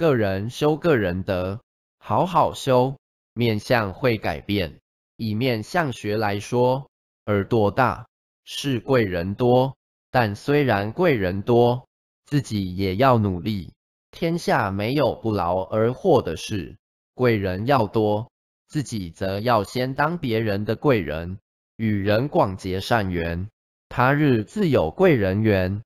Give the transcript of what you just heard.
个人修个人德好好修面相会改变以面相学来说耳朵大是贵人多但虽然贵人多自己也要努力天下没有不劳而获的事贵人要多自己则要先当别人的贵人与人广结善缘他日自有贵人缘